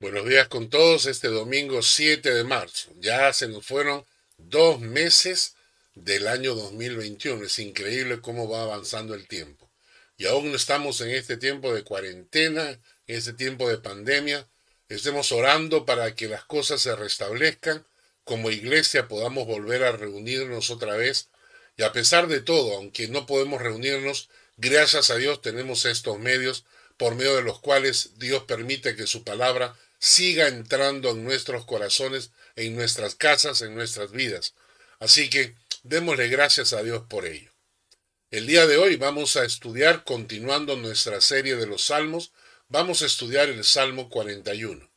Buenos días con todos este domingo 7 de marzo. Ya se nos fueron dos meses del año 2021. Es increíble cómo va avanzando el tiempo. Y aún no estamos en este tiempo de cuarentena, en este tiempo de pandemia. Estemos orando para que las cosas se restablezcan. Como iglesia podamos volver a reunirnos otra vez. Y a pesar de todo, aunque no podemos reunirnos, gracias a Dios tenemos estos medios por medio de los cuales Dios permite que su palabra siga entrando en nuestros corazones, en nuestras casas, en nuestras vidas. Así que démosle gracias a Dios por ello. El día de hoy vamos a estudiar, continuando nuestra serie de los salmos, vamos a estudiar el Salmo 41.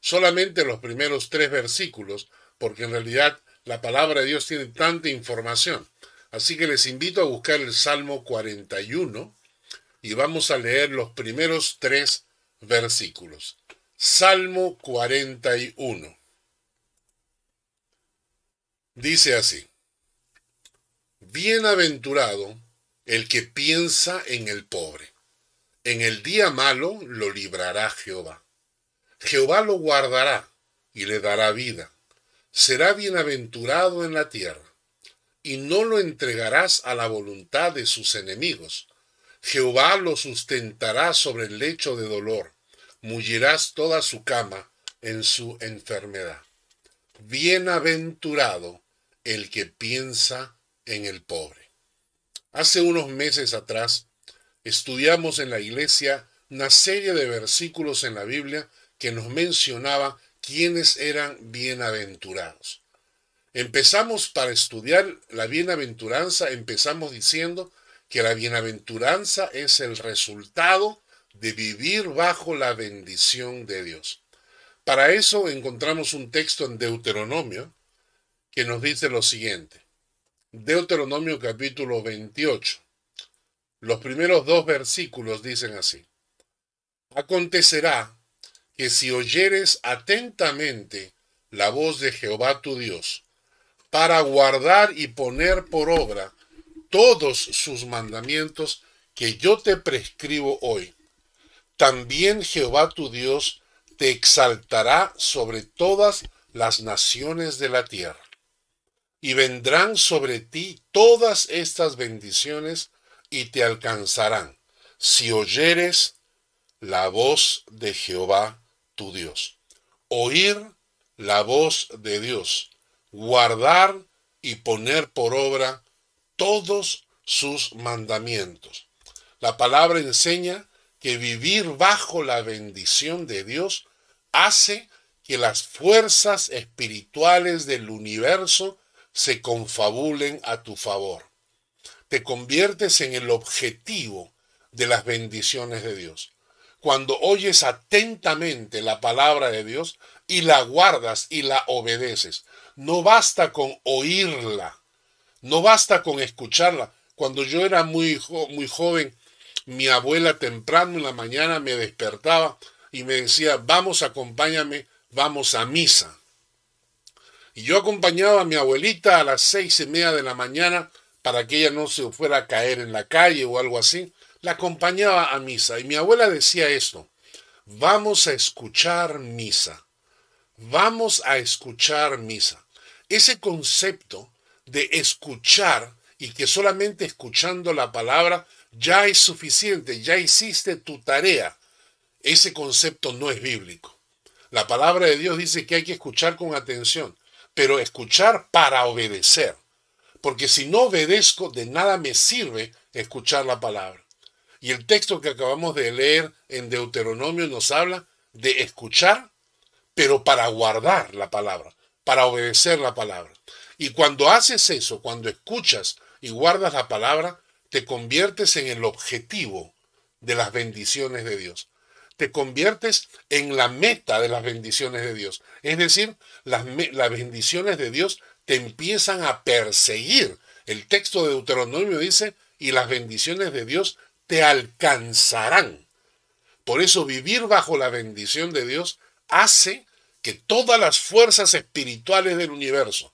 Solamente los primeros tres versículos, porque en realidad la palabra de Dios tiene tanta información. Así que les invito a buscar el Salmo 41 y vamos a leer los primeros tres versículos. Salmo 41. Dice así, Bienaventurado el que piensa en el pobre. En el día malo lo librará Jehová. Jehová lo guardará y le dará vida. Será bienaventurado en la tierra. Y no lo entregarás a la voluntad de sus enemigos. Jehová lo sustentará sobre el lecho de dolor mullirás toda su cama en su enfermedad. Bienaventurado el que piensa en el pobre. Hace unos meses atrás estudiamos en la iglesia una serie de versículos en la Biblia que nos mencionaba quiénes eran bienaventurados. Empezamos para estudiar la bienaventuranza, empezamos diciendo que la bienaventuranza es el resultado de vivir bajo la bendición de Dios. Para eso encontramos un texto en Deuteronomio que nos dice lo siguiente. Deuteronomio capítulo 28. Los primeros dos versículos dicen así. Acontecerá que si oyeres atentamente la voz de Jehová tu Dios, para guardar y poner por obra todos sus mandamientos que yo te prescribo hoy, también Jehová tu Dios te exaltará sobre todas las naciones de la tierra. Y vendrán sobre ti todas estas bendiciones y te alcanzarán, si oyeres la voz de Jehová tu Dios. Oír la voz de Dios, guardar y poner por obra todos sus mandamientos. La palabra enseña que vivir bajo la bendición de Dios hace que las fuerzas espirituales del universo se confabulen a tu favor. Te conviertes en el objetivo de las bendiciones de Dios. Cuando oyes atentamente la palabra de Dios y la guardas y la obedeces, no basta con oírla, no basta con escucharla. Cuando yo era muy, muy joven, mi abuela temprano en la mañana me despertaba y me decía, vamos, acompáñame, vamos a misa. Y yo acompañaba a mi abuelita a las seis y media de la mañana para que ella no se fuera a caer en la calle o algo así. La acompañaba a misa y mi abuela decía esto, vamos a escuchar misa, vamos a escuchar misa. Ese concepto de escuchar y que solamente escuchando la palabra ya es suficiente, ya hiciste tu tarea. Ese concepto no es bíblico. La palabra de Dios dice que hay que escuchar con atención, pero escuchar para obedecer. Porque si no obedezco, de nada me sirve escuchar la palabra. Y el texto que acabamos de leer en Deuteronomio nos habla de escuchar, pero para guardar la palabra, para obedecer la palabra. Y cuando haces eso, cuando escuchas y guardas la palabra, te conviertes en el objetivo de las bendiciones de Dios. Te conviertes en la meta de las bendiciones de Dios. Es decir, las, bendiciones de Dios te empiezan a perseguir. El texto de Deuteronomio dice, y las bendiciones de Dios te alcanzarán. Por eso vivir bajo la bendición de Dios hace que todas las fuerzas espirituales del universo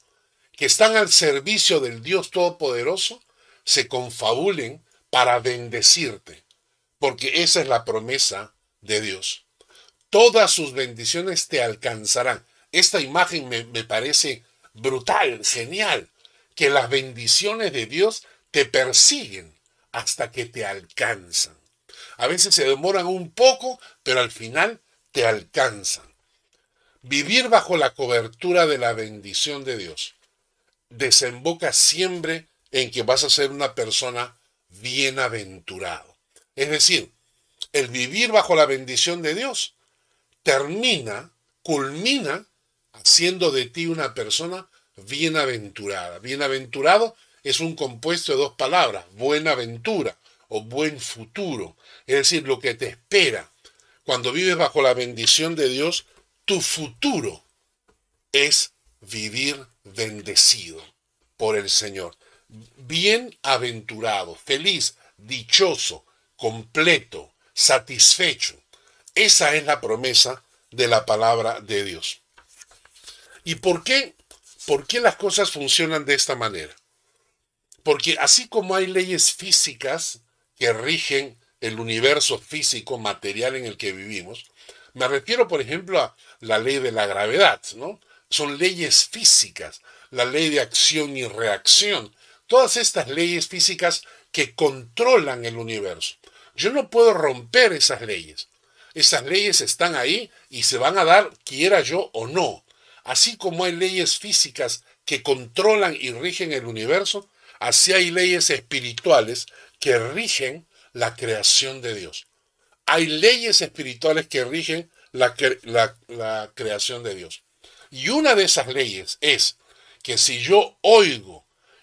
que están al servicio del Dios Todopoderoso se confabulen para bendecirte, porque esa es la promesa de Dios. todas sus bendiciones te alcanzarán. Esta imagen me, me parece brutal, genial, que las bendiciones de Dios te persiguen hasta que te alcanzan. A veces se demoran un poco, pero al final te alcanzan. Vivir bajo la cobertura de la bendición de Dios desemboca siempre en que vas a ser una persona bienaventurado. Es decir, el vivir bajo la bendición de Dios termina, culmina haciendo de ti una persona bienaventurada. Bienaventurado es un compuesto de dos palabras, buena ventura o buen futuro. Es decir, lo que te espera. Cuando vives bajo la bendición de Dios, tu futuro es vivir bendecido por el Señor. Bienaventurado, feliz, dichoso, completo, satisfecho. Esa es la promesa de la palabra de Dios. ¿Y por qué? ¿Por qué las cosas funcionan de esta manera? Porque así como hay leyes físicas que rigen el universo físico material en el que vivimos, me refiero, por ejemplo, a la ley de la gravedad, ¿no? Son leyes físicas, la ley de acción y reacción, todas estas leyes físicas que controlan el universo. Yo no puedo romper esas leyes. Esas leyes están ahí y se van a dar quiera yo o no. Así como hay leyes físicas que controlan y rigen el universo, así hay leyes espirituales que rigen la creación de Dios. Hay leyes espirituales que rigen la, la, creación de Dios. Y una de esas leyes es que si yo oigo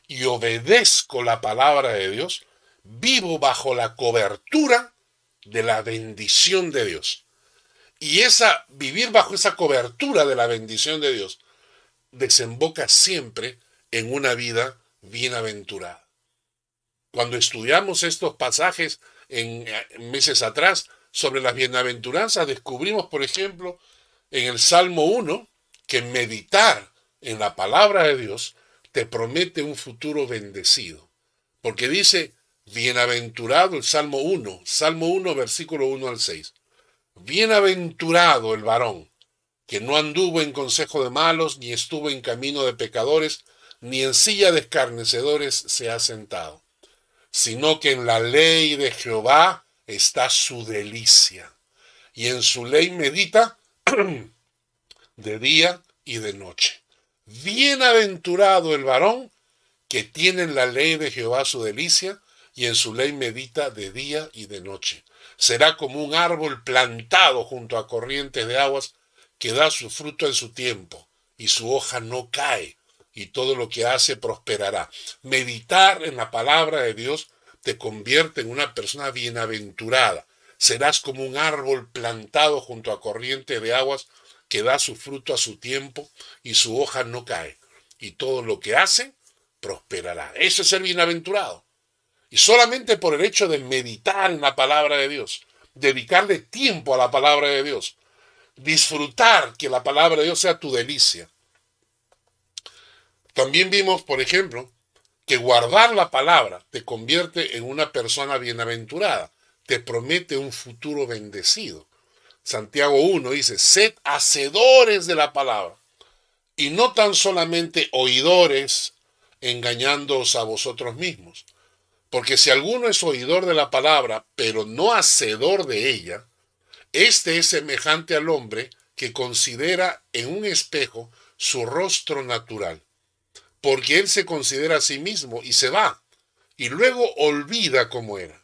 y obedezco la palabra de Dios, vivo bajo la cobertura de la bendición de Dios. Y esa vivir bajo esa cobertura de la bendición de Dios desemboca siempre en una vida bienaventurada. Cuando estudiamos estos pasajes en meses atrás sobre las bienaventuranzas, descubrimos, por ejemplo, en el Salmo 1, que meditar en la palabra de Dios te promete un futuro bendecido. Porque dice, bienaventurado el Salmo 1, Salmo 1, versículo 1 al 6. Bienaventurado el varón, que no anduvo en consejo de malos, ni estuvo en camino de pecadores, ni en silla de escarnecedores se ha sentado, sino que en la ley de Jehová está su delicia, y en su ley medita de día y de noche. Bienaventurado el varón que tiene en la ley de Jehová su delicia, y en su ley medita de día y de noche. Será como un árbol plantado junto a corrientes de aguas que da su fruto en su tiempo, y su hoja no cae, y todo lo que hace prosperará. Meditar en la palabra de Dios te convierte en una persona bienaventurada. Serás como un árbol plantado junto a corriente de aguas que da su fruto a su tiempo y su hoja no cae. Y todo lo que hace prosperará. Eso es ser bienaventurado. Y solamente por el hecho de meditar en la palabra de Dios, dedicarle tiempo a la palabra de Dios, disfrutar que la palabra de Dios sea tu delicia. También vimos, por ejemplo, que guardar la palabra te convierte en una persona bienaventurada, te promete un futuro bendecido. Santiago 1 dice, sed hacedores de la palabra y no tan solamente oidores engañándoos a vosotros mismos. Porque si alguno es oidor de la palabra, pero no hacedor de ella, este es semejante al hombre que considera en un espejo su rostro natural porque él se considera a sí mismo y se va, y luego olvida cómo era.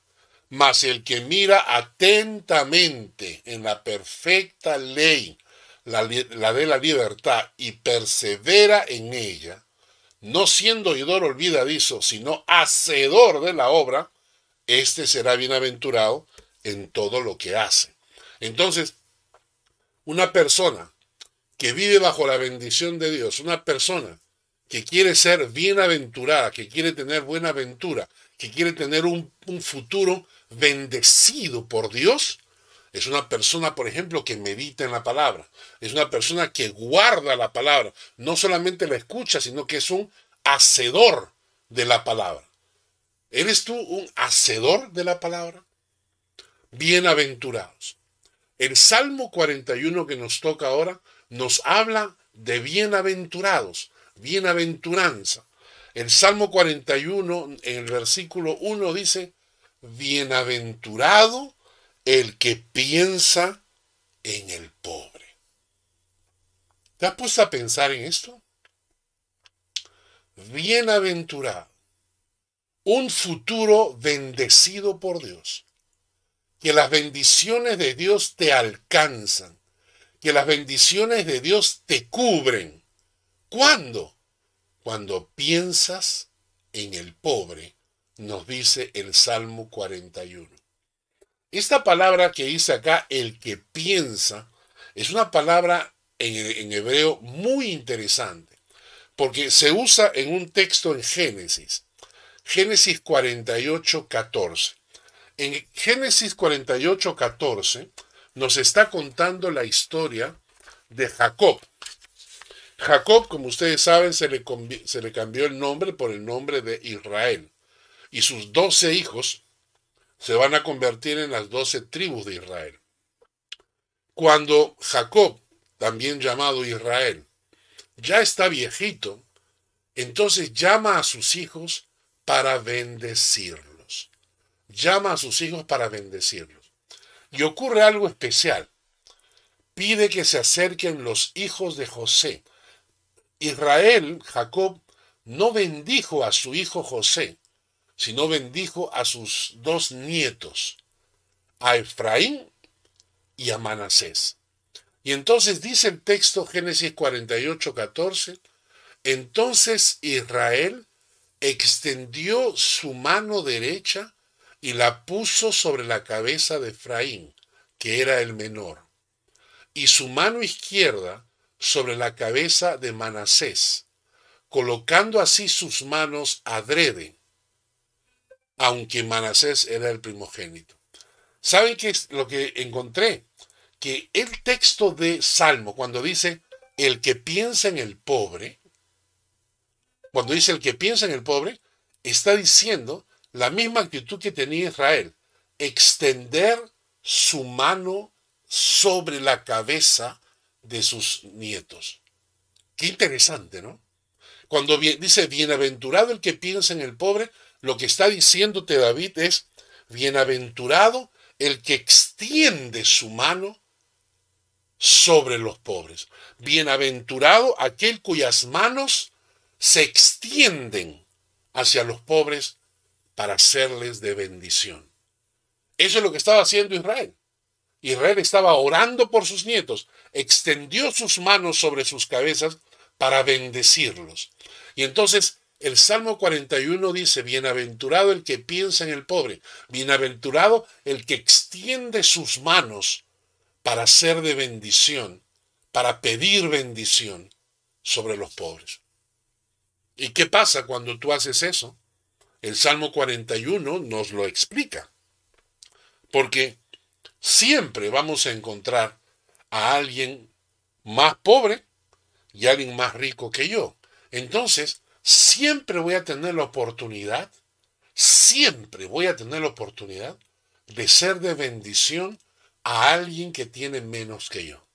Mas el que mira atentamente en la perfecta ley, la, de la libertad, y persevera en ella, no siendo oidor olvidadizo, sino hacedor de la obra, éste será bienaventurado en todo lo que hace. Entonces, una persona que vive bajo la bendición de Dios, una persona que quiere ser bienaventurada, que quiere tener buena aventura, que quiere tener un, futuro bendecido por Dios, es una persona, por ejemplo, que medita en la palabra. Es una persona que guarda la palabra. No solamente la escucha, sino que es un hacedor de la palabra. ¿Eres tú un hacedor de la palabra? Bienaventurados El Salmo 41 que nos toca ahora nos habla de bienaventurados, bienaventuranza. El Salmo 41 en el versículo 1 dice, bienaventurado el que piensa en el pobre. ¿Te has puesto a pensar en esto? Bienaventurado. Un futuro bendecido por Dios. Que las bendiciones de Dios te alcanzan. Que las bendiciones de Dios te cubren. ¿Cuándo? Cuando piensas en el pobre, nos dice el Salmo 41. Esta palabra que dice acá, el que piensa, es una palabra en, hebreo muy interesante, porque se usa en un texto en Génesis, Génesis 48, 14. En Génesis 48, 14 nos está contando la historia de Jacob. Jacob, como ustedes saben, se le, cambió el nombre por el nombre de Israel. Y sus doce hijos se van a convertir en las doce tribus de Israel. Cuando Jacob, también llamado Israel, ya está viejito, entonces llama a sus hijos para bendecirlos. Llama a sus hijos para bendecirlos. Y ocurre algo especial. Pide que se acerquen los hijos de José. Israel, Jacob, no bendijo a su hijo José, sino bendijo a sus dos nietos, a Efraín y a Manasés. Y entonces dice el texto Génesis 48, 14, entonces Israel extendió su mano derecha y la puso sobre la cabeza de Efraín, que era el menor, y su mano izquierda sobre la cabeza de Manasés, colocando así sus manos adrede aunque Manasés era el primogénito. ¿Saben qué es lo que encontré? Que el texto de Salmo, cuando dice el que piensa en el pobre, cuando dice el que piensa en el pobre, está diciendo la misma actitud que tenía Israel, extender su mano sobre la cabeza de sus nietos. Qué interesante, ¿no? Cuando dice, bienaventurado el que piensa en el pobre, lo que está diciéndote David es, bienaventurado el que extiende su mano sobre los pobres. Bienaventurado aquel cuyas manos se extienden hacia los pobres para hacerles de bendición. Eso es lo que estaba haciendo Israel. Israel estaba orando por sus nietos, extendió sus manos sobre sus cabezas para bendecirlos. Y entonces el Salmo 41 dice, bienaventurado el que piensa en el pobre, bienaventurado el que extiende sus manos para ser de bendición, para pedir bendición sobre los pobres. ¿Y qué pasa cuando tú haces eso? El Salmo 41 nos lo explica. Porque siempre vamos a encontrar a alguien más pobre y alguien más rico que yo. Entonces, siempre voy a tener la oportunidad, siempre voy a tener la oportunidad de ser de bendición a alguien que tiene menos que yo.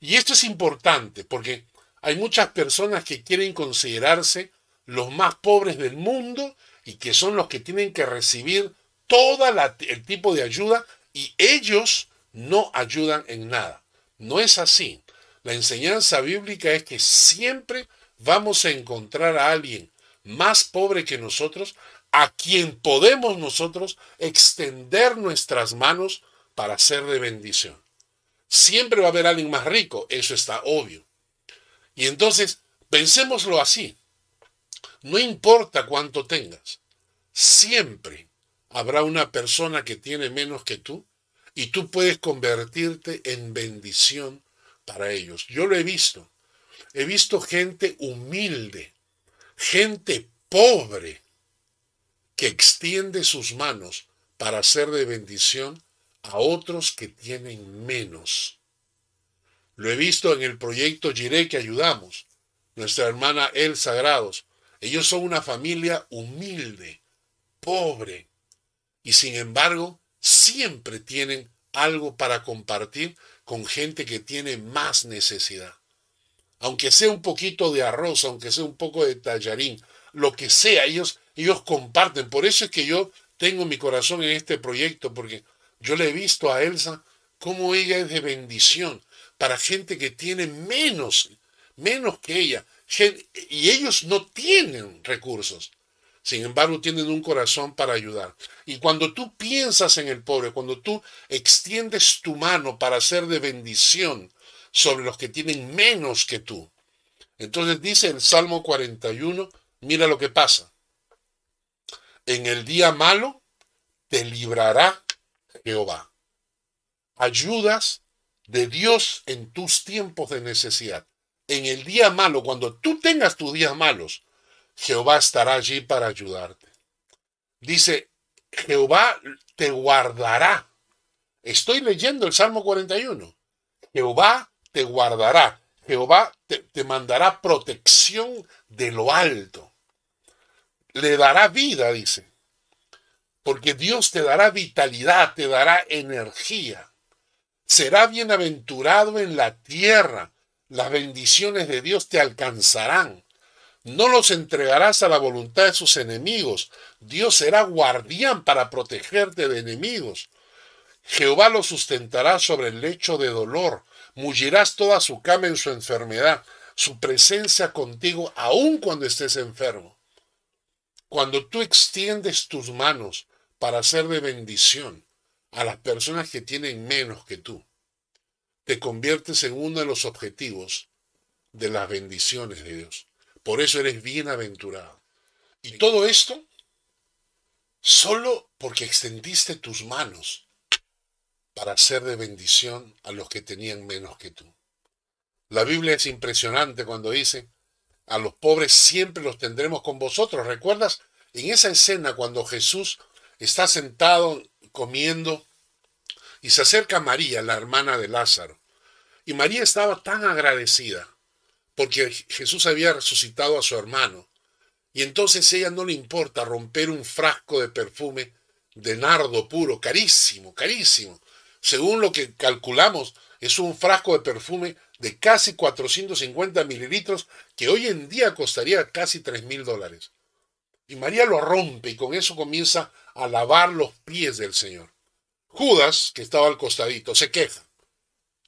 Y esto es importante porque hay muchas personas que quieren considerarse los más pobres del mundo y que son los que tienen que recibir todo el tipo de ayuda y ellos no ayudan en nada. No es así. La enseñanza bíblica es que siempre vamos a encontrar a alguien más pobre que nosotros, a quien podemos nosotros extender nuestras manos para ser de bendición. Siempre va a haber alguien más rico, eso está obvio. Y entonces, pensémoslo así. No importa cuánto tengas, siempre habrá una persona que tiene menos que tú y tú puedes convertirte en bendición para ellos. Yo lo he visto. He visto gente humilde, gente pobre, que extiende sus manos para hacer de bendición a otros que tienen menos. Lo he visto en el proyecto Jiré que ayudamos, nuestra hermana El Sagrados. Ellos son una familia humilde, pobre, y sin embargo siempre tienen algo para compartir con gente que tiene más necesidad. Aunque sea un poquito de arroz, aunque sea un poco de tallarín, lo que sea, ellos, ellos comparten. Por eso es que yo tengo mi corazón en este proyecto, porque yo le he visto a Elsa cómo ella es de bendición para gente que tiene menos, menos que ella. Y ellos no tienen recursos. Sin embargo, tienen un corazón para ayudar. Y cuando tú piensas en el pobre, cuando tú extiendes tu mano para hacer de bendición sobre los que tienen menos que tú, entonces dice el Salmo 41, mira lo que pasa. En el día malo te librará Jehová. Ayudas de Dios en tus tiempos de necesidad. En el día malo, cuando tú tengas tus días malos, Jehová estará allí para ayudarte. Dice, Jehová te guardará. Estoy leyendo el Salmo 41. Jehová te guardará. Jehová te, te, mandará protección de lo alto. Le dará vida, dice. Porque Dios te dará vitalidad, te dará energía. Será bienaventurado en la tierra. Las bendiciones de Dios te alcanzarán. No los entregarás a la voluntad de sus enemigos. Dios será guardián para protegerte de enemigos. Jehová lo sustentará sobre el lecho de dolor. Mullirás toda su cama en su enfermedad. Su presencia contigo aun cuando estés enfermo. Cuando tú extiendes tus manos para hacer de bendición a las personas que tienen menos que tú, te conviertes en uno de los objetivos de las bendiciones de Dios. Por eso eres bienaventurado. Y todo esto solo porque extendiste tus manos para hacer de bendición a los que tenían menos que tú. La Biblia es impresionante cuando dice, a los pobres siempre los tendremos con vosotros. ¿Recuerdas en esa escena cuando Jesús está sentado comiendo y se acerca María, la hermana de Lázaro? Y María estaba tan agradecida porque Jesús había resucitado a su hermano. Y entonces a ella no le importa romper un frasco de perfume de nardo puro, carísimo, carísimo. Según lo que calculamos, es un frasco de perfume de casi 450 mililitros que hoy en día costaría casi 3 mil dólares. Y María lo rompe y con eso comienza a lavar los pies del Señor. Judas, que estaba al costadito, se queja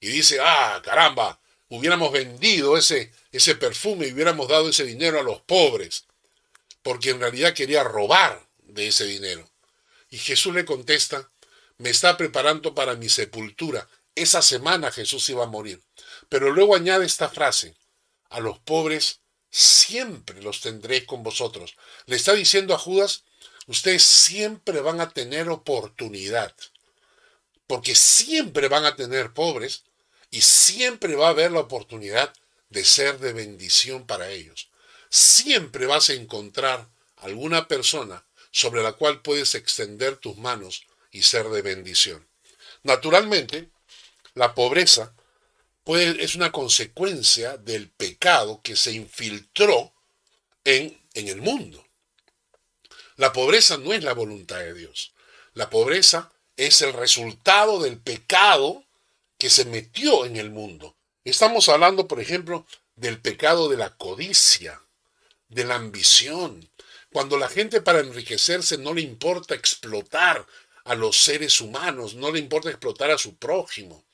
y dice, ah, caramba, hubiéramos vendido ese, ese perfume y hubiéramos dado ese dinero a los pobres, porque en realidad quería robar de ese dinero. Y Jesús le contesta, me está preparando para mi sepultura. Esa semana Jesús iba a morir. Pero luego añade esta frase, a los pobres siempre los tendréis con vosotros. Le está diciendo a Judas, ustedes siempre van a tener oportunidad, porque siempre van a tener pobres y siempre va a haber la oportunidad de ser de bendición para ellos. Siempre vas a encontrar alguna persona sobre la cual puedes extender tus manos y ser de bendición. Naturalmente, la pobreza es una consecuencia del pecado que se infiltró en, en el mundo. La pobreza no es la voluntad de Dios. La pobreza es el resultado del pecado que se metió en el mundo. Estamos hablando, por ejemplo, del pecado de la codicia, de la ambición. Cuando la gente para enriquecerse no le importa explotar a los seres humanos, no le importa explotar a su prójimo.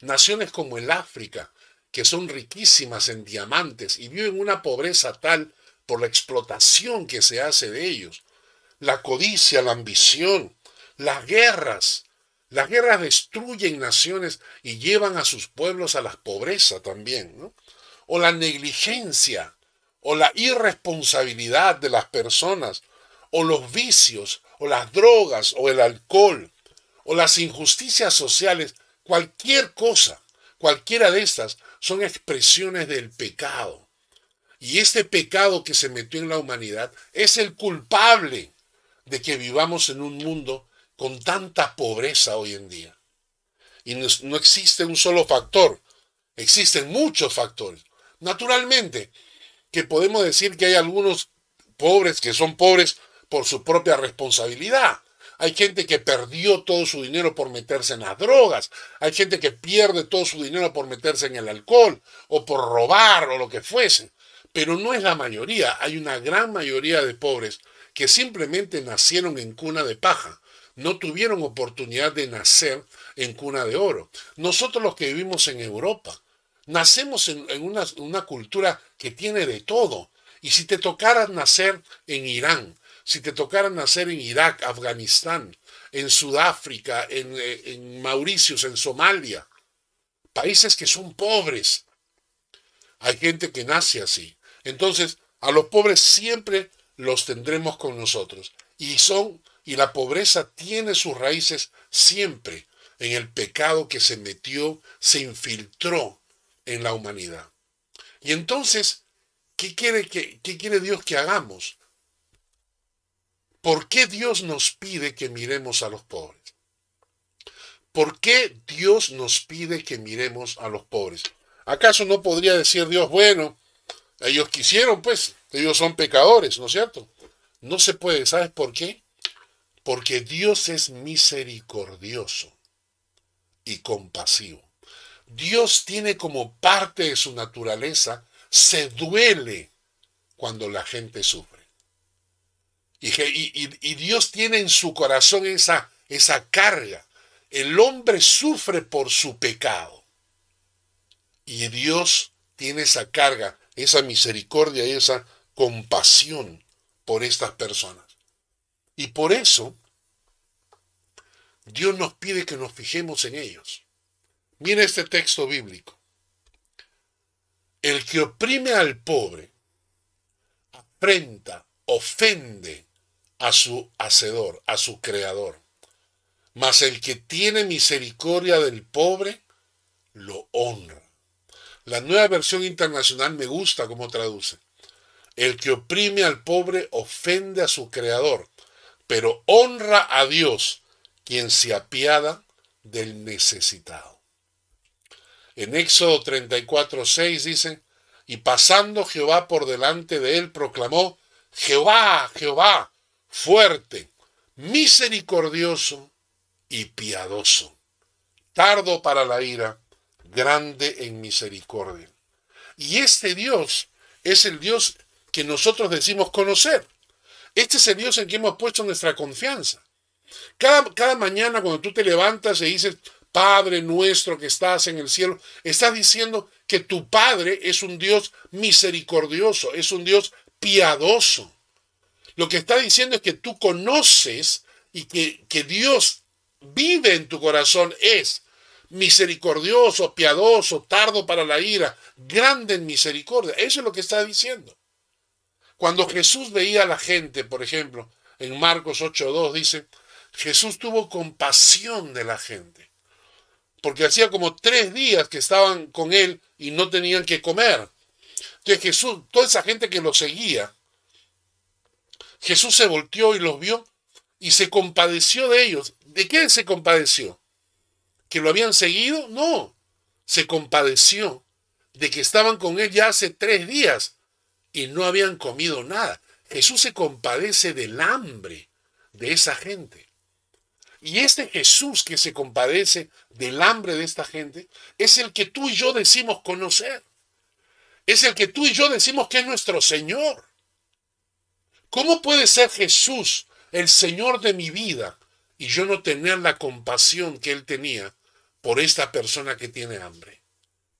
Naciones como el África, que son riquísimas en diamantes y viven una pobreza tal por la explotación que se hace de ellos. La codicia, la ambición, las guerras, las guerras destruyen naciones y llevan a sus pueblos a la pobreza también. O la negligencia, o la irresponsabilidad de las personas, o los vicios, o las drogas, o el alcohol, o las injusticias sociales, cualquier cosa, cualquiera de estas, son expresiones del pecado. Y este pecado que se metió en la humanidad es el culpable de que vivamos en un mundo con tanta pobreza hoy en día. Y no, existe un solo factor, existen muchos factores. Naturalmente, que podemos decir que hay algunos pobres que son pobres por su propia responsabilidad. Hay gente que perdió todo su dinero por meterse en las drogas. Hay gente que pierde todo su dinero por meterse en el alcohol o por robar o lo que fuese. Pero no es la mayoría. Hay una gran mayoría de pobres que simplemente nacieron en cuna de paja. No tuvieron oportunidad de nacer en cuna de oro. Nosotros los que vivimos en Europa, nacemos en, una, cultura que tiene de todo. Y si te tocara nacer en Irán, si te tocara nacer en Irak, Afganistán, en Sudáfrica, en, eh, en Mauricios, en Somalia, países que son pobres, hay gente que nace así. Entonces, a los pobres siempre los tendremos con nosotros. Y son, y la pobreza tiene sus raíces siempre en el pecado que se metió, se infiltró en la humanidad. Y entonces, ¿qué quiere, qué quiere Dios que hagamos? ¿Por qué Dios nos pide que miremos a los pobres? ¿Por qué Dios nos pide que miremos a los pobres? ¿Acaso no podría decir Dios, bueno, ellos quisieron, pues, ellos son pecadores, ¿no es cierto? No se puede, ¿sabes por qué? Porque Dios es misericordioso y compasivo. Dios tiene como parte de su naturaleza, se duele cuando la gente sufre. Y, Dios tiene en su corazón esa, esa carga. El hombre sufre por su pecado. Y Dios tiene esa carga esa misericordia y esa compasión por estas personas. Y por eso Dios nos pide que nos fijemos en ellos. Mira este texto bíblico. El que oprime al pobre, afrenta, ofende a su hacedor, a su creador. Mas el que tiene misericordia del pobre, lo honra. La nueva versión internacional me gusta como traduce. El que oprime al pobre ofende a su creador, pero honra a Dios, quien se apiada del necesitado. En Éxodo 34, 6 dice, y pasando Jehová por delante de él, proclamó, Jehová, Jehová, fuerte, misericordioso y piadoso, tardo para la ira grande en misericordia. Y este Dios es el Dios que nosotros decimos conocer. Este es el Dios en que hemos puesto nuestra confianza. Cada, cada mañana cuando tú te levantas y dices, Padre nuestro que estás en el cielo, estás diciendo que tu Padre es un Dios misericordioso, es un Dios piadoso. Lo que está diciendo es que tú conoces y que, que Dios vive en tu corazón es misericordioso, piadoso, tardo para la ira, grande en misericordia. Eso es lo que está diciendo. Cuando Jesús veía a la gente, por ejemplo, en Marcos 8.2 dice, Jesús tuvo compasión de la gente, porque hacía como tres días que estaban con él y no tenían que comer. Entonces Jesús, toda esa gente que lo seguía, Jesús se volteó y los vio y se compadeció de ellos. ¿De qué se compadeció? que lo habían seguido, no, se compadeció de que estaban con él ya hace tres días y no habían comido nada. Jesús se compadece del hambre de esa gente. Y este Jesús que se compadece del hambre de esta gente es el que tú y yo decimos conocer. Es el que tú y yo decimos que es nuestro Señor. ¿Cómo puede ser Jesús el Señor de mi vida y yo no tener la compasión que Él tenía por esta persona que tiene hambre.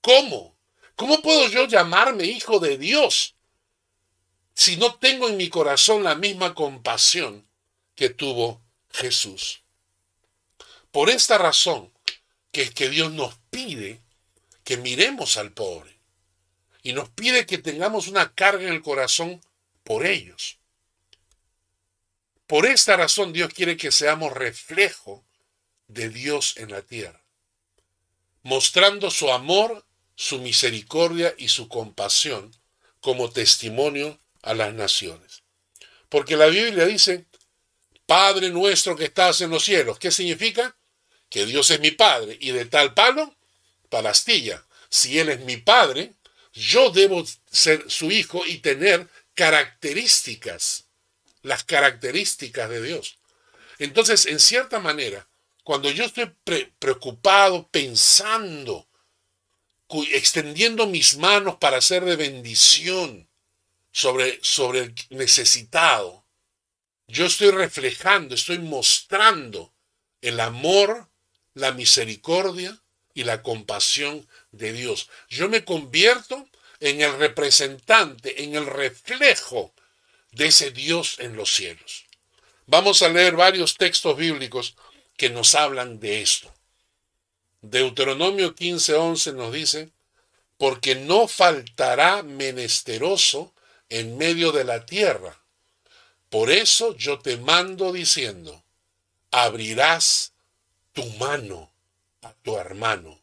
¿Cómo? ¿Cómo puedo yo llamarme hijo de Dios si no tengo en mi corazón la misma compasión que tuvo Jesús? Por esta razón que es que Dios nos pide que miremos al pobre y nos pide que tengamos una carga en el corazón por ellos. Por esta razón Dios quiere que seamos reflejo de Dios en la tierra mostrando su amor, su misericordia y su compasión como testimonio a las naciones. Porque la Biblia dice, Padre nuestro que estás en los cielos. ¿Qué significa? Que Dios es mi Padre y de tal palo, palastilla. Si Él es mi Padre, yo debo ser su hijo y tener características, las características de Dios. Entonces, en cierta manera, cuando yo estoy preocupado, pensando, extendiendo mis manos para ser de bendición sobre, sobre el necesitado, yo estoy reflejando, estoy mostrando el amor, la misericordia y la compasión de Dios. Yo me convierto en el representante, en el reflejo de ese Dios en los cielos. Vamos a leer varios textos bíblicos que nos hablan de esto. Deuteronomio 15:11 nos dice, porque no faltará menesteroso en medio de la tierra. Por eso yo te mando diciendo, abrirás tu mano a tu hermano,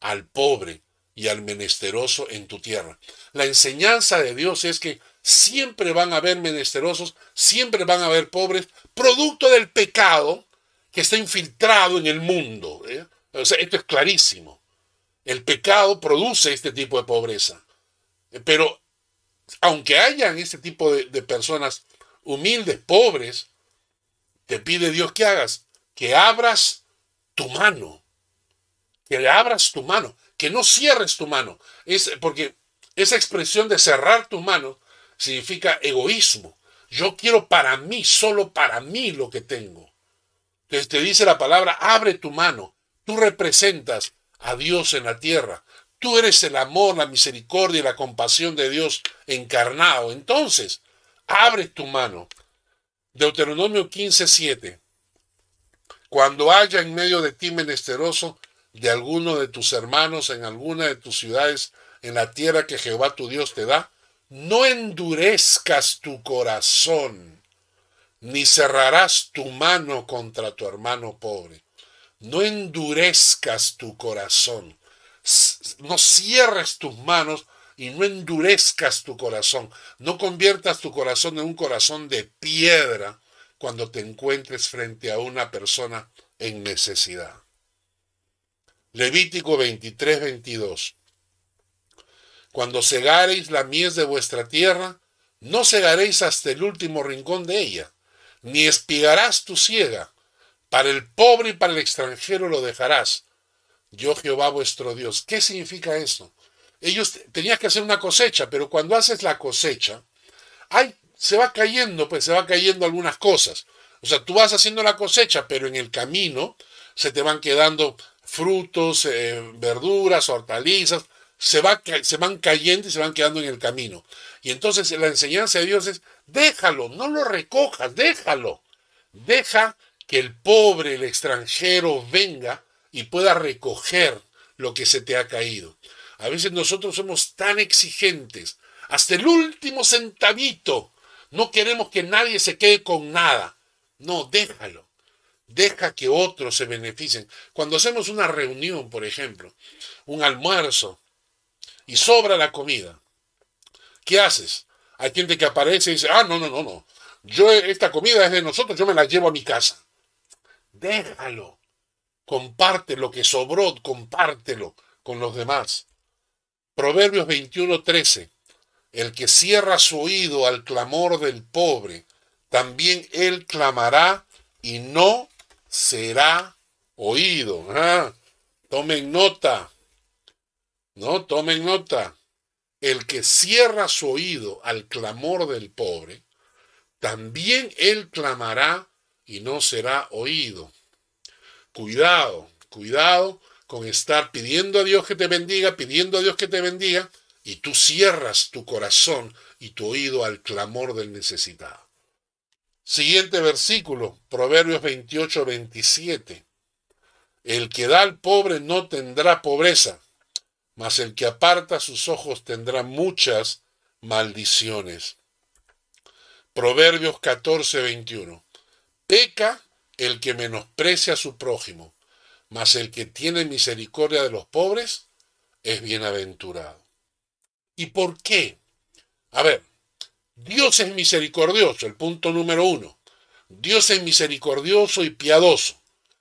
al pobre y al menesteroso en tu tierra. La enseñanza de Dios es que siempre van a haber menesterosos, siempre van a haber pobres, producto del pecado que está infiltrado en el mundo. ¿eh? Esto es clarísimo. El pecado produce este tipo de pobreza. Pero aunque hayan este tipo de, de personas humildes, pobres, te pide Dios que hagas, que abras tu mano, que abras tu mano, que no cierres tu mano. Es porque esa expresión de cerrar tu mano significa egoísmo. Yo quiero para mí, solo para mí lo que tengo. Entonces te dice la palabra, abre tu mano. Tú representas a Dios en la tierra. Tú eres el amor, la misericordia y la compasión de Dios encarnado. Entonces, abre tu mano. Deuteronomio 15:7. Cuando haya en medio de ti menesteroso de alguno de tus hermanos en alguna de tus ciudades en la tierra que Jehová tu Dios te da, no endurezcas tu corazón, ni cerrarás tu mano contra tu hermano pobre. No endurezcas tu corazón. No cierres tus manos y no endurezcas tu corazón. No conviertas tu corazón en un corazón de piedra cuando te encuentres frente a una persona en necesidad. Levítico 23, 22. Cuando segareis la mies de vuestra tierra, no segaréis hasta el último rincón de ella, ni espigarás tu siega. Para el pobre y para el extranjero lo dejarás. Yo Jehová vuestro Dios. ¿Qué significa esto? Ellos tenían que hacer una cosecha, pero cuando haces la cosecha, hay, se va cayendo, pues se va cayendo algunas cosas. O sea, tú vas haciendo la cosecha, pero en el camino se te van quedando frutos, eh, verduras, hortalizas, se, va, se van cayendo y se van quedando en el camino. Y entonces la enseñanza de Dios es, déjalo, no lo recojas, déjalo. Deja que el pobre, el extranjero venga y pueda recoger lo que se te ha caído. A veces nosotros somos tan exigentes, hasta el último centavito. No queremos que nadie se quede con nada. No, déjalo. Deja que otros se beneficien. Cuando hacemos una reunión, por ejemplo, un almuerzo, y sobra la comida, ¿qué haces? Hay gente que aparece y dice, ah, no, no, no, no. Yo, esta comida es de nosotros, yo me la llevo a mi casa. Déjalo. Comparte lo que sobró, compártelo con los demás. Proverbios 21, 13. El que cierra su oído al clamor del pobre, también él clamará y no será oído. Ah, tomen nota. No, tomen nota. El que cierra su oído al clamor del pobre, también él clamará y no será oído. Cuidado, cuidado con estar pidiendo a Dios que te bendiga, pidiendo a Dios que te bendiga, y tú cierras tu corazón y tu oído al clamor del necesitado. Siguiente versículo, Proverbios 28, 27. El que da al pobre no tendrá pobreza, mas el que aparta sus ojos tendrá muchas maldiciones. Proverbios 14, 21. Peca el que menosprecia a su prójimo, mas el que tiene misericordia de los pobres es bienaventurado. ¿Y por qué? A ver, Dios es misericordioso, el punto número uno. Dios es misericordioso y piadoso.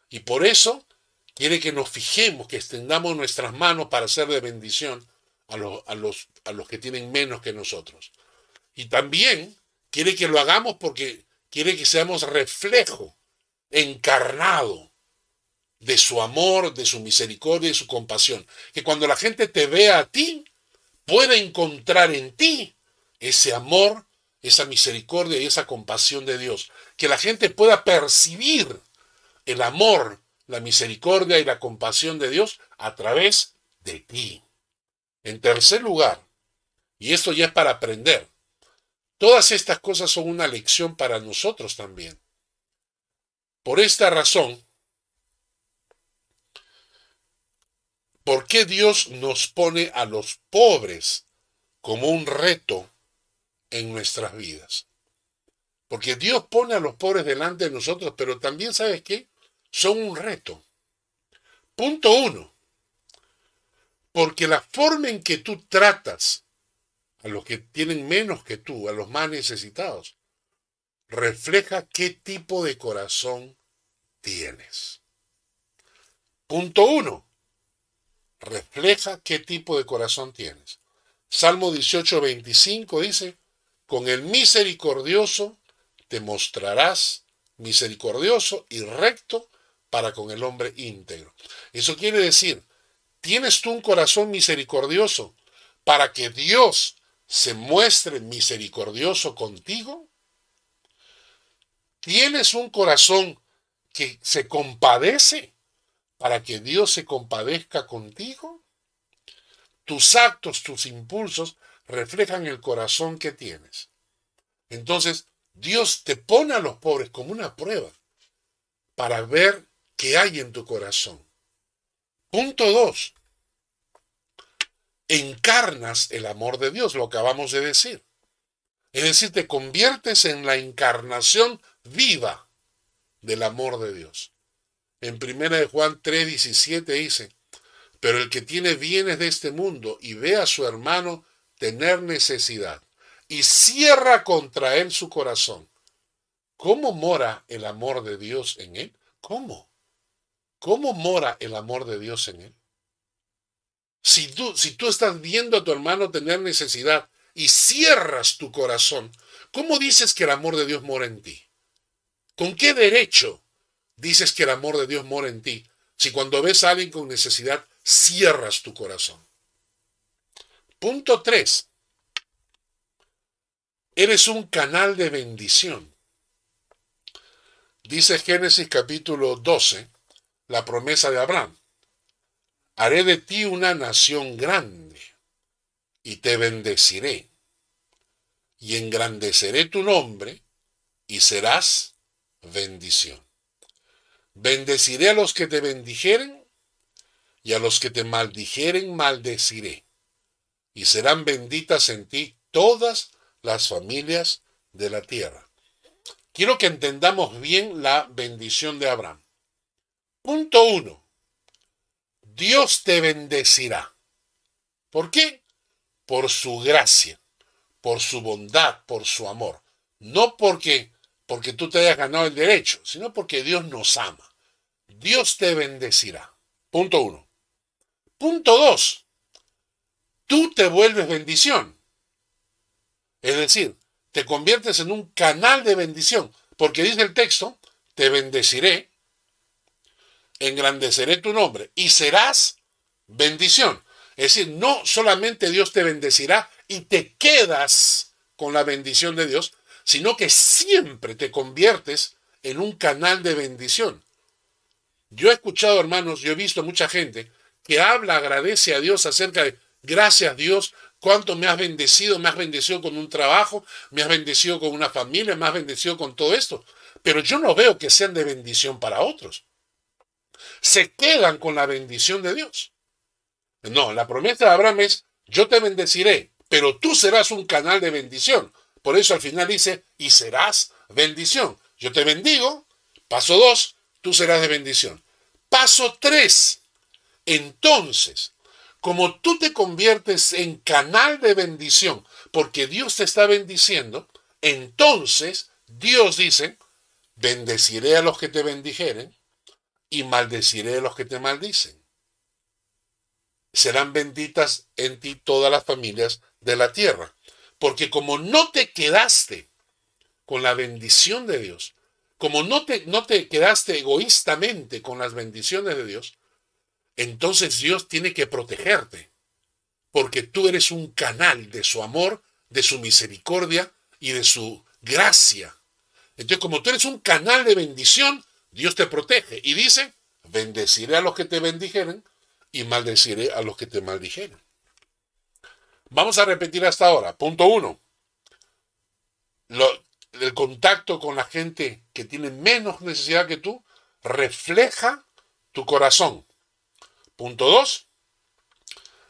Y por eso quiere que nos fijemos, que extendamos nuestras manos para ser de bendición a los, a los, a los que tienen menos que nosotros. Y también quiere que lo hagamos porque quiere que seamos reflejo encarnado de su amor, de su misericordia y su compasión. Que cuando la gente te vea a ti, pueda encontrar en ti ese amor, esa misericordia y esa compasión de Dios. Que la gente pueda percibir el amor, la misericordia y la compasión de Dios a través de ti. En tercer lugar, y esto ya es para aprender, todas estas cosas son una lección para nosotros también. Por esta razón, ¿por qué Dios nos pone a los pobres como un reto en nuestras vidas? Porque Dios pone a los pobres delante de nosotros, pero también, ¿sabes qué? Son un reto. Punto uno. Porque la forma en que tú tratas a los que tienen menos que tú, a los más necesitados, refleja qué tipo de corazón tienes. Punto uno. Refleja qué tipo de corazón tienes. Salmo 18, 25 dice, con el misericordioso te mostrarás misericordioso y recto para con el hombre íntegro. Eso quiere decir, ¿tienes tú un corazón misericordioso para que Dios se muestre misericordioso contigo? ¿Tienes un corazón que se compadece para que Dios se compadezca contigo? Tus actos, tus impulsos reflejan el corazón que tienes. Entonces, Dios te pone a los pobres como una prueba para ver qué hay en tu corazón. Punto dos. Encarnas el amor de Dios, lo acabamos de decir. Es decir, te conviertes en la encarnación viva del amor de Dios. En 1 Juan 3:17 dice, pero el que tiene bienes de este mundo y ve a su hermano tener necesidad y cierra contra él su corazón, ¿cómo mora el amor de Dios en él? ¿Cómo? ¿Cómo mora el amor de Dios en él? Si tú, si tú estás viendo a tu hermano tener necesidad y cierras tu corazón, ¿cómo dices que el amor de Dios mora en ti? ¿Con qué derecho dices que el amor de Dios mora en ti si cuando ves a alguien con necesidad cierras tu corazón? Punto 3. Eres un canal de bendición. Dice Génesis capítulo 12, la promesa de Abraham. Haré de ti una nación grande y te bendeciré y engrandeceré tu nombre y serás bendición. Bendeciré a los que te bendijeren y a los que te maldijeren maldeciré. Y serán benditas en ti todas las familias de la tierra. Quiero que entendamos bien la bendición de Abraham. Punto uno. Dios te bendecirá. ¿Por qué? Por su gracia, por su bondad, por su amor. No porque porque tú te hayas ganado el derecho, sino porque Dios nos ama. Dios te bendecirá. Punto uno. Punto dos. Tú te vuelves bendición. Es decir, te conviertes en un canal de bendición, porque dice el texto, te bendeciré, engrandeceré tu nombre y serás bendición. Es decir, no solamente Dios te bendecirá y te quedas con la bendición de Dios, sino que siempre te conviertes en un canal de bendición. Yo he escuchado, hermanos, yo he visto mucha gente que habla, agradece a Dios acerca de, gracias Dios, cuánto me has bendecido, me has bendecido con un trabajo, me has bendecido con una familia, me has bendecido con todo esto. Pero yo no veo que sean de bendición para otros. Se quedan con la bendición de Dios. No, la promesa de Abraham es, yo te bendeciré, pero tú serás un canal de bendición. Por eso al final dice, y serás bendición. Yo te bendigo. Paso dos, tú serás de bendición. Paso tres, entonces, como tú te conviertes en canal de bendición, porque Dios te está bendiciendo, entonces Dios dice, bendeciré a los que te bendijeren y maldeciré a los que te maldicen. Serán benditas en ti todas las familias de la tierra. Porque como no te quedaste con la bendición de Dios, como no te, no te quedaste egoístamente con las bendiciones de Dios, entonces Dios tiene que protegerte, porque tú eres un canal de su amor, de su misericordia y de su gracia. Entonces, como tú eres un canal de bendición, Dios te protege y dice, bendeciré a los que te bendijeren y maldeciré a los que te maldijeren. Vamos a repetir hasta ahora. Punto uno. el contacto con la gente que tiene menos necesidad que tú refleja tu corazón. Punto dos.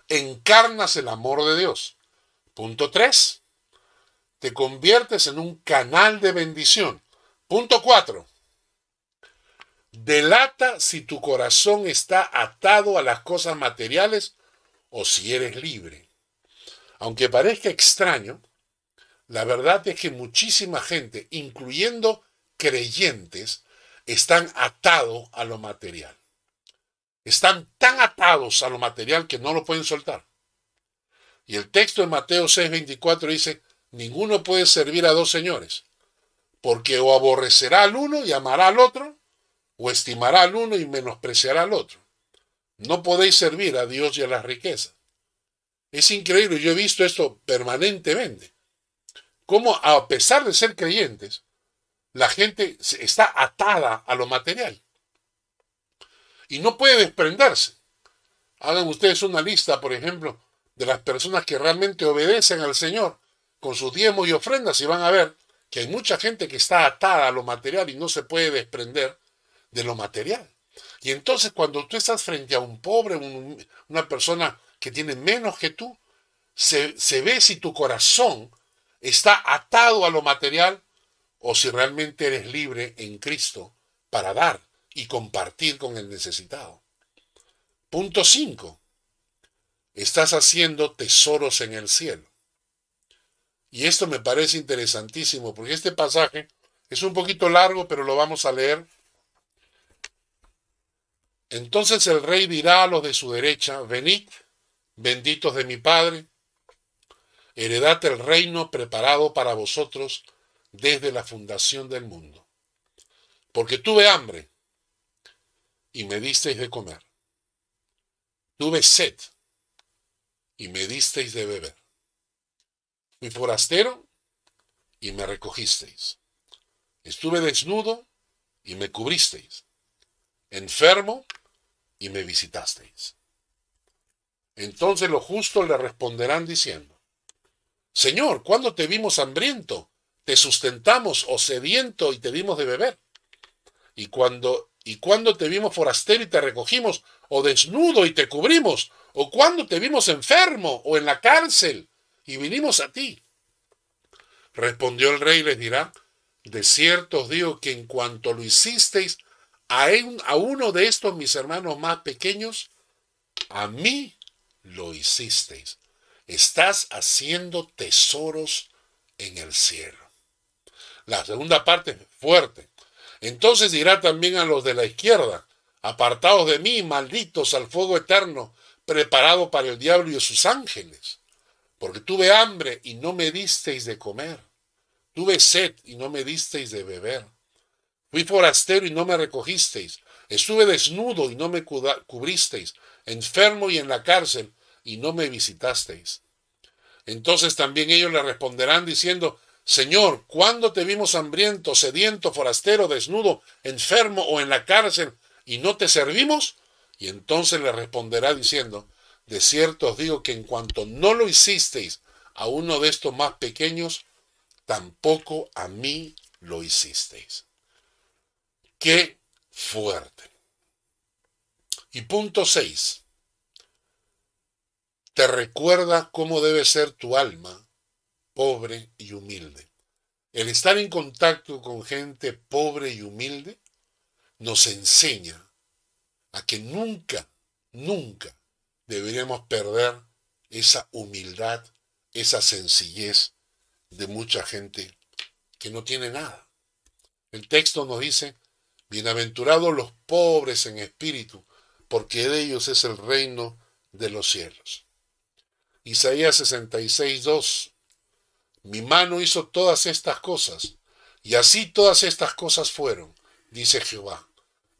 Encarnas el amor de Dios. Punto tres. Te conviertes en un canal de bendición. Punto cuatro delata si tu corazón está atado a las cosas materiales o si eres libre. Aunque parezca extraño, la verdad es que muchísima gente, incluyendo creyentes, están atados a lo material. Están tan atados a lo material que no lo pueden soltar. Y el texto de Mateo 6:24 dice, ninguno puede servir a dos señores, porque o aborrecerá al uno y amará al otro, o estimará al uno y menospreciará al otro. No podéis servir a Dios y a las riquezas. Es increíble, yo he visto esto permanentemente. Cómo a pesar de ser creyentes, la gente está atada a lo material. Y no puede desprenderse. Hagan ustedes una lista, por ejemplo, de las personas que realmente obedecen al Señor con sus diezmos y ofrendas y van a ver que hay mucha gente que está atada a lo material y no se puede desprender de lo material. Y entonces cuando tú estás frente a un pobre, una persona que tiene menos que tú, se, se ve si tu corazón está atado a lo material o si realmente eres libre en Cristo para dar y compartir con el necesitado. Punto 5. Estás haciendo tesoros en el cielo. Y esto me parece interesantísimo porque este pasaje es un poquito largo, pero lo vamos a leer entonces el rey dirá a los de su derecha, venid, benditos de mi Padre, heredad el reino preparado para vosotros desde la fundación del mundo. Porque tuve hambre y me disteis de comer. Tuve sed y me disteis de beber. Fui forastero y me recogisteis. Estuve desnudo y me cubristeis. Enfermo y me visitasteis. Entonces los justos le responderán diciendo, Señor, ¿cuándo te vimos hambriento? Te sustentamos o sediento y te dimos de beber. Y cuando y cuando te vimos forastero y te recogimos, o desnudo y te cubrimos, o cuando te vimos enfermo o en la cárcel y vinimos a ti. Respondió el rey y les dirá, de cierto os digo que en cuanto lo hicisteis a, uno de estos mis hermanos más pequeños, a mí lo hicisteis. Estás haciendo tesoros en el cielo. La segunda parte fuerte. Entonces dirá también a los de la izquierda, apartados de mí, malditos al fuego eterno, preparado para el diablo y sus ángeles. Porque tuve hambre y no me disteis de comer. Tuve sed y no me disteis de beber. Fui forastero y no me recogisteis. Estuve desnudo y no me cubristeis. Enfermo y en la cárcel y no me visitasteis. Entonces también ellos le responderán diciendo, Señor, ¿cuándo te vimos hambriento, sediento, forastero, desnudo, enfermo o en la cárcel y no te servimos? Y entonces le responderá diciendo, de cierto os digo que en cuanto no lo hicisteis a uno de estos más pequeños, tampoco a mí lo hicisteis. Qué fuerte. Y punto 6. Te recuerda cómo debe ser tu alma, pobre y humilde. El estar en contacto con gente pobre y humilde nos enseña a que nunca, nunca deberíamos perder esa humildad, esa sencillez de mucha gente que no tiene nada. El texto nos dice, Bienaventurados los pobres en espíritu, porque de ellos es el reino de los cielos. Isaías 66, 2. Mi mano hizo todas estas cosas, Y así todas estas cosas fueron, dice Jehová.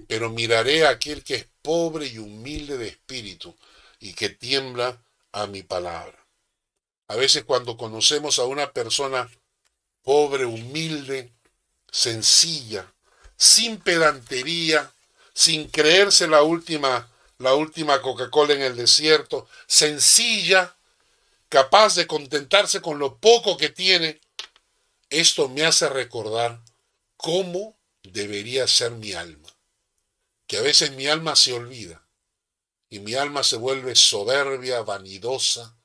Pero miraré a aquel que es pobre y humilde de espíritu y que tiembla a mi palabra. A veces cuando conocemos a una persona pobre, humilde, sencilla, sin pedantería, sin creerse la última, la última Coca-Cola en el desierto, sencilla, capaz de contentarse con lo poco que tiene, esto me hace recordar cómo debería ser mi alma. Que a veces mi alma se olvida y mi alma se vuelve soberbia, vanidosa,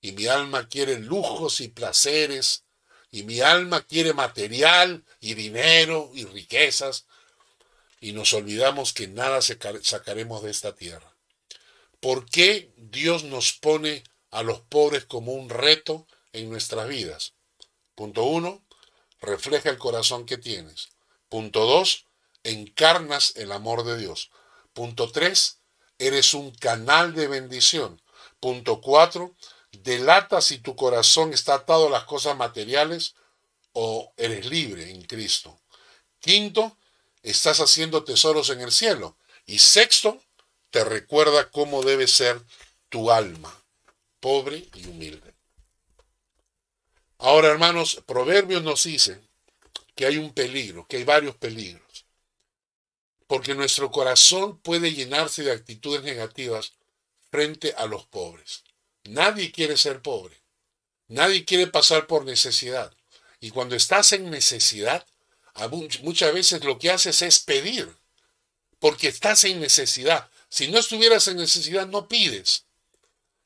y mi alma quiere lujos y placeres, y mi alma quiere material y dinero y riquezas, y nos olvidamos que nada sacaremos de esta tierra. ¿Por qué Dios nos pone a los pobres como un reto en nuestras vidas? Punto uno, refleja el corazón que tienes. Punto dos, encarnas el amor de Dios. Punto tres, eres un canal de bendición. Punto cuatro, delata si tu corazón está atado a las cosas materiales o eres libre en Cristo. Quinto, estás haciendo tesoros en el cielo. Y sexto, te recuerda cómo debe ser tu alma, pobre y humilde. Ahora, hermanos, Proverbios nos dice que hay un peligro, que hay varios peligros. Porque nuestro corazón puede llenarse de actitudes negativas frente a los pobres. Nadie quiere ser pobre. Nadie quiere pasar por necesidad. Y cuando estás en necesidad, muchas veces lo que haces es pedir. Porque estás en necesidad. Si no estuvieras en necesidad, no pides.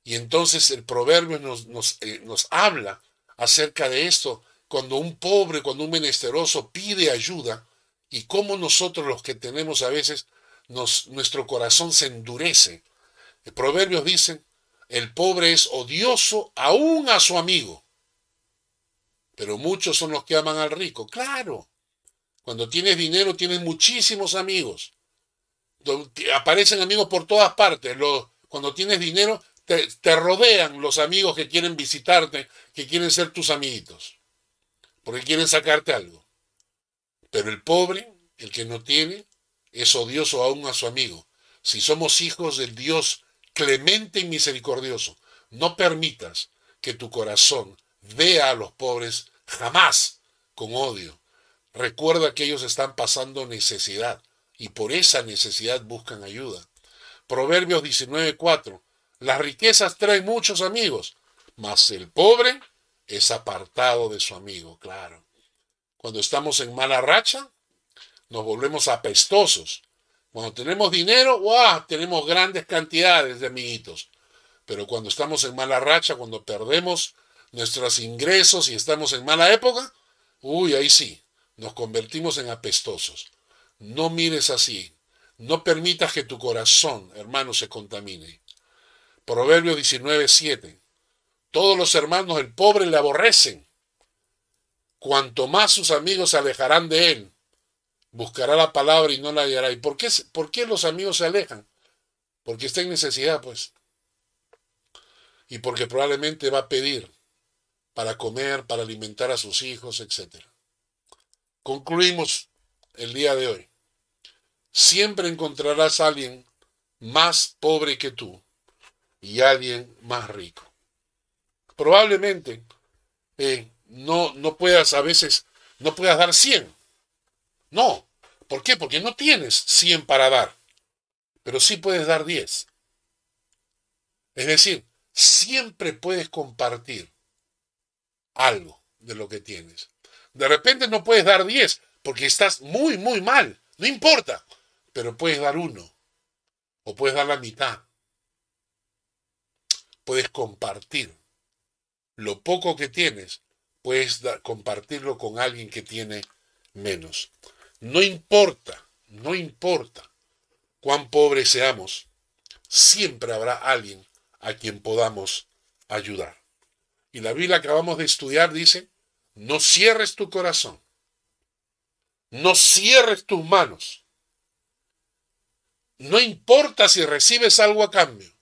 Y entonces el proverbio nos, nos, eh, nos habla acerca de esto. Cuando un pobre, cuando un menesteroso pide ayuda, y cómo nosotros los que tenemos a veces, nos, nuestro corazón se endurece. El proverbios dicen, el pobre es odioso aún a su amigo. Pero muchos son los que aman al rico. Claro. Cuando tienes dinero tienes muchísimos amigos. Aparecen amigos por todas partes. Cuando tienes dinero te, te rodean los amigos que quieren visitarte, que quieren ser tus amiguitos. Porque quieren sacarte algo. Pero el pobre, el que no tiene, es odioso aún a su amigo. Si somos hijos del Dios clemente y misericordioso. No permitas que tu corazón vea a los pobres jamás con odio. Recuerda que ellos están pasando necesidad y por esa necesidad buscan ayuda. Proverbios 19:4. Las riquezas traen muchos amigos, mas el pobre es apartado de su amigo, claro. Cuando estamos en mala racha, nos volvemos apestosos. Cuando tenemos dinero, ¡guau! tenemos grandes cantidades de amiguitos. Pero cuando estamos en mala racha, cuando perdemos nuestros ingresos y estamos en mala época, uy, ahí sí, nos convertimos en apestosos. No mires así. No permitas que tu corazón, hermano, se contamine. Proverbio 19, Todos los hermanos del pobre le aborrecen. Cuanto más sus amigos se alejarán de él, buscará la palabra y no la hallará. ¿Y por qué, por qué los amigos se alejan? Porque está en necesidad, pues. Y porque probablemente va a pedir para comer, para alimentar a sus hijos, etc. Concluimos el día de hoy. Siempre encontrarás a alguien más pobre que tú y alguien más rico. Probablemente eh, no, no puedas a veces, no puedas dar 100, no. ¿Por qué? Porque no tienes 100 para dar, pero sí puedes dar 10. Es decir, siempre puedes compartir algo de lo que tienes. De repente no puedes dar 10 porque estás muy, muy mal. No importa, pero puedes dar uno o puedes dar la mitad. Puedes compartir lo poco que tienes, puedes compartirlo con alguien que tiene menos. No importa, no importa cuán pobres seamos, siempre habrá alguien a quien podamos ayudar. Y la Biblia que acabamos de estudiar dice, no cierres tu corazón, no cierres tus manos. No importa si recibes algo a cambio.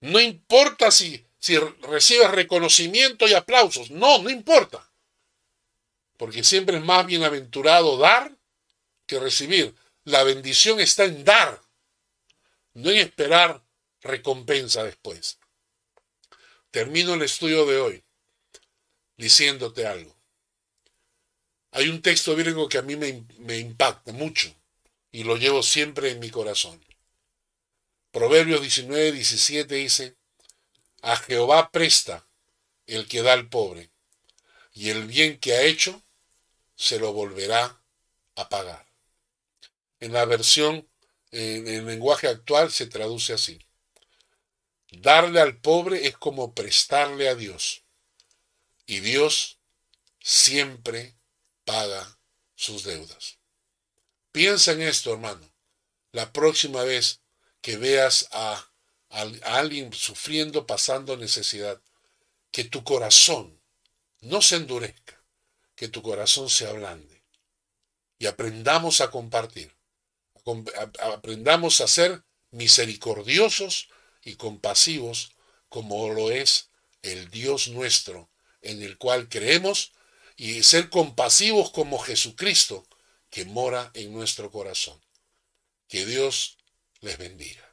No importa si, si recibes reconocimiento y aplausos. No, no importa. Porque siempre es más bienaventurado dar que recibir. La bendición está en dar, no en esperar recompensa después. Termino el estudio de hoy diciéndote algo. Hay un texto bíblico que a mí me, me impacta mucho y lo llevo siempre en mi corazón. Proverbios 19, 17 dice, a Jehová presta el que da al pobre, y el bien que ha hecho se lo volverá a pagar. En la versión, en lenguaje actual, se traduce así. Darle al pobre es como prestarle a Dios, y Dios siempre paga sus deudas. Piensa en esto, hermano. La próxima vez que veas a, alguien sufriendo, pasando necesidad, que tu corazón no se endurezca, que tu corazón se ablande y aprendamos a compartir, aprendamos a ser misericordiosos y compasivos como lo es el Dios nuestro en el cual creemos y ser compasivos como Jesucristo que mora en nuestro corazón. Que Dios les bendiga.